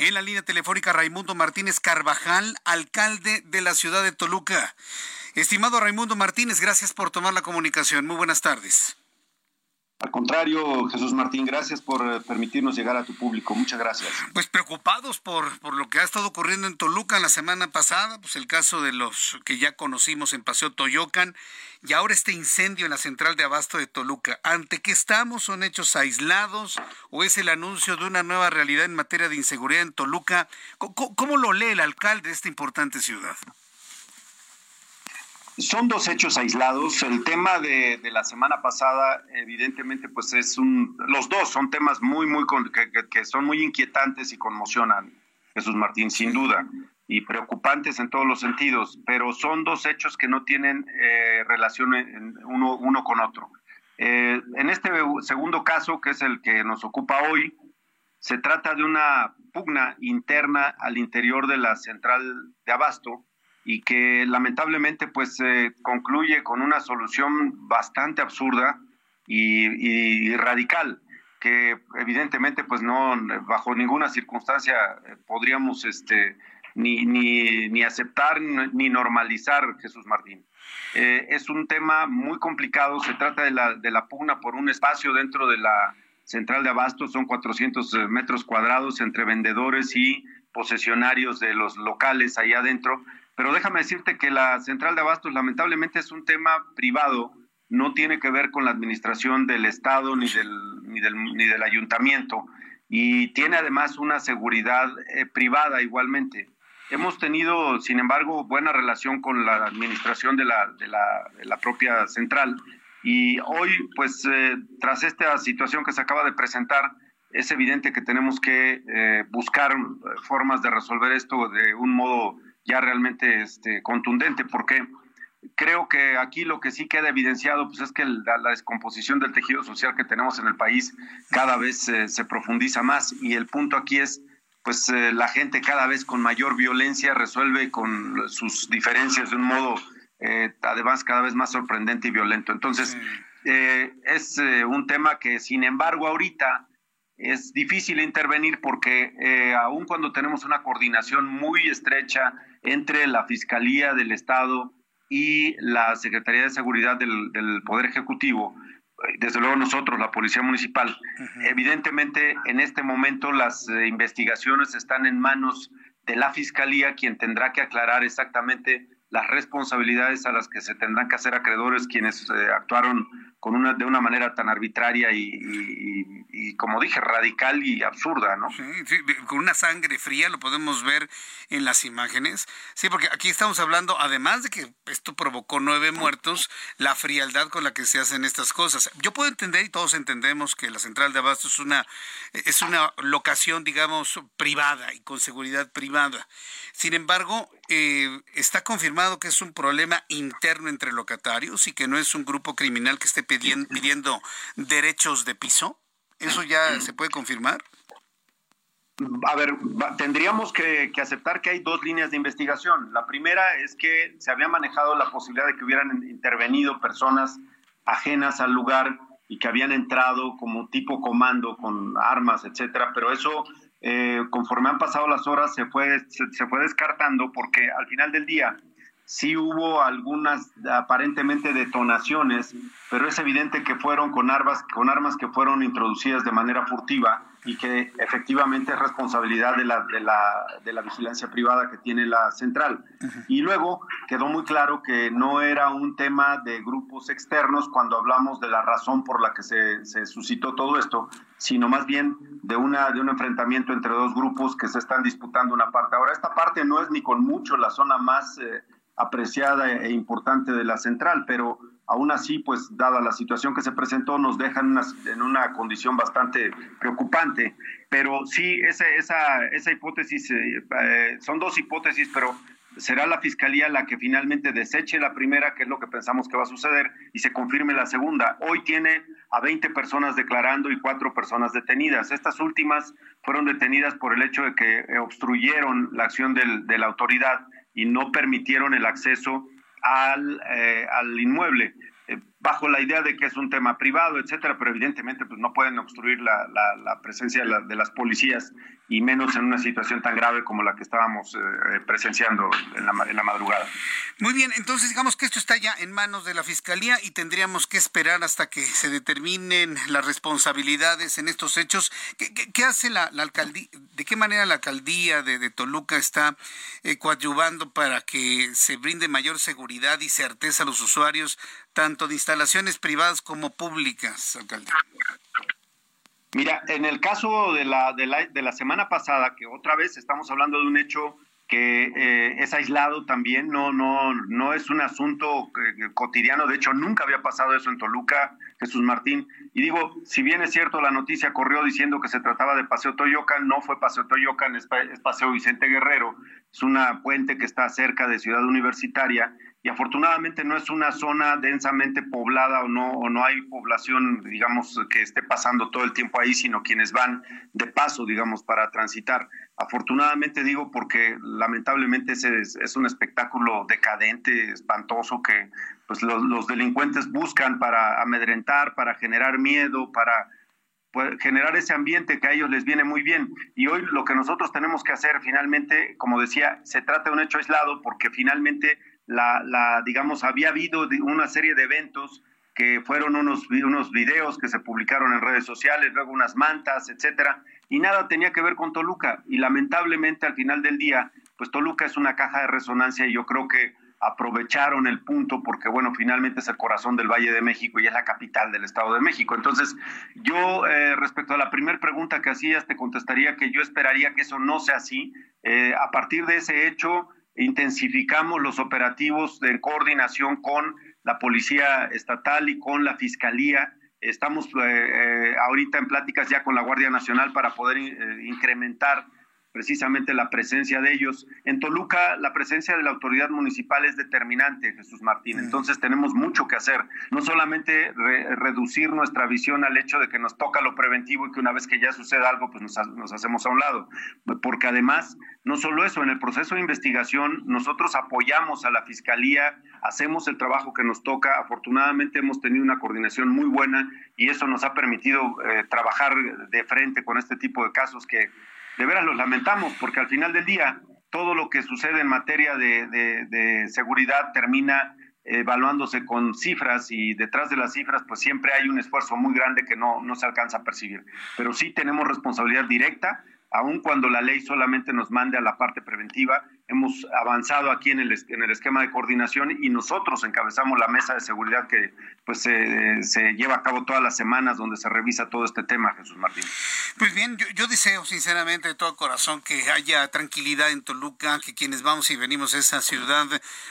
En la línea telefónica Raimundo Martínez Carvajal, alcalde de la ciudad de Toluca. Estimado Raimundo Martínez, gracias por tomar la comunicación. Muy buenas tardes. Al contrario, Jesús Martín, gracias por eh, permitirnos llegar a tu público. Muchas gracias. Pues preocupados por, por lo que ha estado ocurriendo en Toluca la semana pasada, pues el caso de los que ya conocimos en Paseo Toyocan y ahora este incendio en la central de abasto de Toluca. ¿Ante qué estamos? ¿Son hechos aislados o es el anuncio de una nueva realidad en materia de inseguridad en Toluca? ¿Cómo, cómo lo lee el alcalde de esta importante ciudad? Son dos hechos aislados. El tema de, de, la semana pasada, evidentemente, pues es un. Los dos son temas muy, muy. que, que son muy inquietantes y conmocionan, Jesús Martín, sin duda, y preocupantes en todos los sentidos, pero son dos hechos que no tienen eh, relación en uno, uno con otro. Eh, en este segundo caso, que es el que nos ocupa hoy, se trata de una pugna interna al interior de la central de abasto y que lamentablemente pues eh, concluye con una solución bastante absurda y, y, radical que evidentemente pues no bajo ninguna circunstancia podríamos este ni, ni, ni aceptar ni normalizar Jesús Martín. Eh, es un tema muy complicado, se trata de la, de la pugna por un espacio dentro de la central de abasto, son 400 metros cuadrados entre vendedores y posesionarios de los locales ahí adentro, pero déjame decirte que la central de abastos lamentablemente es un tema privado, no tiene que ver con la administración del Estado ni del, ni del, ni del ayuntamiento. Y tiene además una seguridad eh, privada igualmente. Hemos tenido, sin embargo, buena relación con la administración de la, de la, de la propia central. Y hoy, pues, eh, tras esta situación que se acaba de presentar, es evidente que tenemos que eh, buscar formas de resolver esto de un modo ya realmente este, contundente, porque creo que aquí lo que sí queda evidenciado pues es que la, la descomposición del tejido social que tenemos en el país cada vez eh, se profundiza más y el punto aquí es pues eh, la gente cada vez con mayor violencia resuelve con sus diferencias de un modo eh, además cada vez más sorprendente y violento. Entonces, eh, es eh, un tema que sin embargo ahorita es difícil intervenir porque eh, aun cuando tenemos una coordinación muy estrecha entre la Fiscalía del Estado y la Secretaría de Seguridad del, del Poder Ejecutivo, desde luego nosotros, la Policía Municipal, uh -huh. evidentemente en este momento las eh, investigaciones están en manos de la Fiscalía, quien tendrá que aclarar exactamente las responsabilidades a las que se tendrán que hacer acreedores quienes eh, actuaron con una, de una manera tan arbitraria y, y, y, como dije, radical y absurda, ¿no? Sí, sí, con una sangre fría, lo podemos ver en las imágenes. Sí, porque aquí estamos hablando, además de que esto provocó nueve muertos, la frialdad con la que se hacen estas cosas. Yo puedo entender, y todos entendemos, que la central de Abasto es una, es una locación, digamos, privada y con seguridad privada. Sin embargo, eh, está confirmado que es un problema interno entre locatarios y que no es un grupo criminal que esté pidiendo derechos de piso. ¿Eso ya se puede confirmar? A ver, tendríamos que, aceptar que hay dos líneas de investigación. La primera es que se había manejado la posibilidad de que hubieran intervenido personas ajenas al lugar y que habían entrado como tipo comando con armas, etcétera, pero eso eh, conforme han pasado las horas se fue, se, fue descartando porque al final del día sí hubo algunas aparentemente detonaciones, pero es evidente que fueron con armas, con armas que fueron introducidas de manera furtiva y que efectivamente es responsabilidad de la, de la, de la vigilancia privada que tiene la central. Uh -huh. Y luego quedó muy claro que no era un tema de grupos externos cuando hablamos de la razón por la que se, se suscitó todo esto, sino más bien de, una, de un enfrentamiento entre dos grupos que se están disputando una parte. Ahora, esta parte no es ni con mucho la zona más... Eh, apreciada e importante de la central, pero Aún así, pues dada la situación que se presentó, nos dejan en una condición bastante preocupante. Pero sí, esa, esa, esa hipótesis, eh, eh, son dos hipótesis, pero será la Fiscalía la que finalmente deseche la primera, que es lo que pensamos que va a suceder, y se confirme la segunda. Hoy tiene a 20 personas declarando y cuatro personas detenidas. Estas últimas fueron detenidas por el hecho de que obstruyeron la acción de la autoridad y no permitieron el acceso al, eh, al inmueble. Eh, bajo la idea de que es un tema privado, etcétera, pero evidentemente pues no pueden obstruir la, la, presencia de, las policías y menos en una situación tan grave como la que estábamos eh, presenciando en la, en la, madrugada. Muy bien, entonces digamos que esto está ya en manos de la Fiscalía y tendríamos que esperar hasta que se determinen las responsabilidades en estos hechos. ¿Qué, qué, hace la, alcaldía? ¿De qué manera la alcaldía de, de Toluca está eh, coadyuvando para que se brinde mayor seguridad y certeza a los usuarios, tanto de instalaciones privadas como públicas, alcalde? Mira, en el caso de la, de la, semana pasada, que otra vez estamos hablando de un hecho que eh, es aislado también, no, no, no es un asunto eh, cotidiano, de hecho nunca había pasado eso en Toluca, Jesús Martín, y digo, si bien es cierto la noticia corrió diciendo que se trataba de Paseo Toyocan, no fue Paseo Toyocan, es Paseo Vicente Guerrero, es una puente que está cerca de Ciudad Universitaria, y afortunadamente no es una zona densamente poblada o no, no hay población, digamos, que esté pasando todo el tiempo ahí, sino quienes van de paso, digamos, para transitar. Afortunadamente digo porque lamentablemente ese es, un espectáculo decadente, espantoso, que pues los, los delincuentes buscan para amedrentar, para generar miedo, para pues, generar ese ambiente que a ellos les viene muy bien. Y hoy lo que nosotros tenemos que hacer finalmente, como decía, se trata de un hecho aislado porque finalmente la, la, digamos, había habido una serie de eventos que fueron unos, unos videos que se publicaron en redes sociales, luego unas mantas, etcétera, y nada tenía que ver con Toluca. Y lamentablemente al final del día, pues Toluca es una caja de resonancia y yo creo que aprovecharon el punto porque, bueno, finalmente es el corazón del Valle de México y es la capital del Estado de México. Entonces, yo eh, respecto a la primera pregunta que hacías, te contestaría que yo esperaría que eso no sea así. Eh, a partir de ese hecho, intensificamos los operativos de coordinación con la Policía Estatal y con la Fiscalía. Estamos eh, eh, ahorita en pláticas ya con la Guardia Nacional para poder eh, incrementar precisamente la presencia de ellos. En Toluca, la presencia de la autoridad municipal es determinante, Jesús Martín. Entonces tenemos mucho que hacer. No solamente reducir nuestra visión al hecho de que nos toca lo preventivo y que una vez que ya suceda algo, pues nos, nos hacemos a un lado. Porque además, no solo eso, en el proceso de investigación, nosotros apoyamos a la Fiscalía, hacemos el trabajo que nos toca. Afortunadamente hemos tenido una coordinación muy buena y eso nos ha permitido eh, trabajar de frente con este tipo de casos que de veras los lamentamos, porque al final del día todo lo que sucede en materia de, seguridad termina evaluándose con cifras y detrás de las cifras pues siempre hay un esfuerzo muy grande que no, no se alcanza a percibir. Pero sí tenemos responsabilidad directa, aun cuando la ley solamente nos mande a la parte preventiva hemos avanzado aquí en el, en el esquema de coordinación y nosotros encabezamos la mesa de seguridad que pues se lleva a cabo todas las semanas donde se revisa todo este tema, Jesús Martín. Pues bien, yo, deseo sinceramente de todo corazón que haya tranquilidad en Toluca, que quienes vamos y venimos a esa ciudad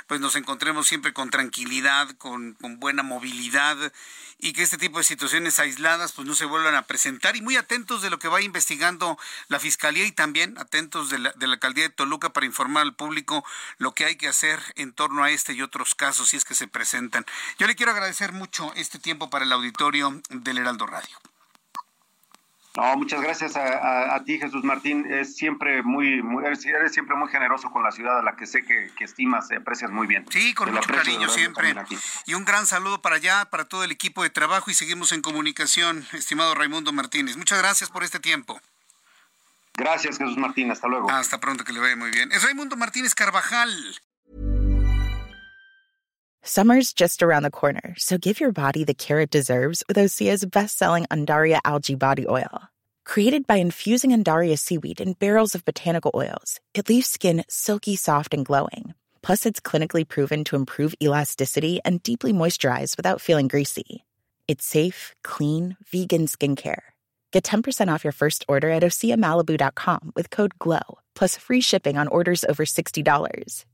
pues nos encontremos siempre con tranquilidad, con, con buena movilidad y que este tipo de situaciones aisladas pues no se vuelvan a presentar y muy atentos de lo que va investigando la Fiscalía y también atentos de la, de la Alcaldía de Toluca para informar al público lo que hay que hacer en torno a este y otros casos si es que se presentan. Yo le quiero agradecer mucho este tiempo para el auditorio del Heraldo Radio. No, muchas gracias a, ti, Jesús Martín. Es siempre muy, muy eres, siempre muy generoso con la ciudad a la que sé que, estimas y aprecias muy bien. Sí, con mucho cariño siempre. Y un gran saludo para allá, para todo el equipo de trabajo y seguimos en comunicación, estimado Raimundo Martínez. Muchas gracias por este tiempo. Gracias, Jesús Martín. Hasta luego. Hasta pronto, que le vaya muy bien. Es Raimundo Martínez Carvajal. Summer's just around the corner, so give your body the care it deserves with Osea's best-selling Andaria algae body oil. Created by infusing Andaria seaweed in barrels of botanical oils, it leaves skin silky soft and glowing. Plus, it's clinically proven to improve elasticity and deeply moisturize without feeling greasy. It's safe, clean, vegan skincare. Get 10% off your first order at OseaMalibu.com with code GLOW, plus free shipping on orders over $60.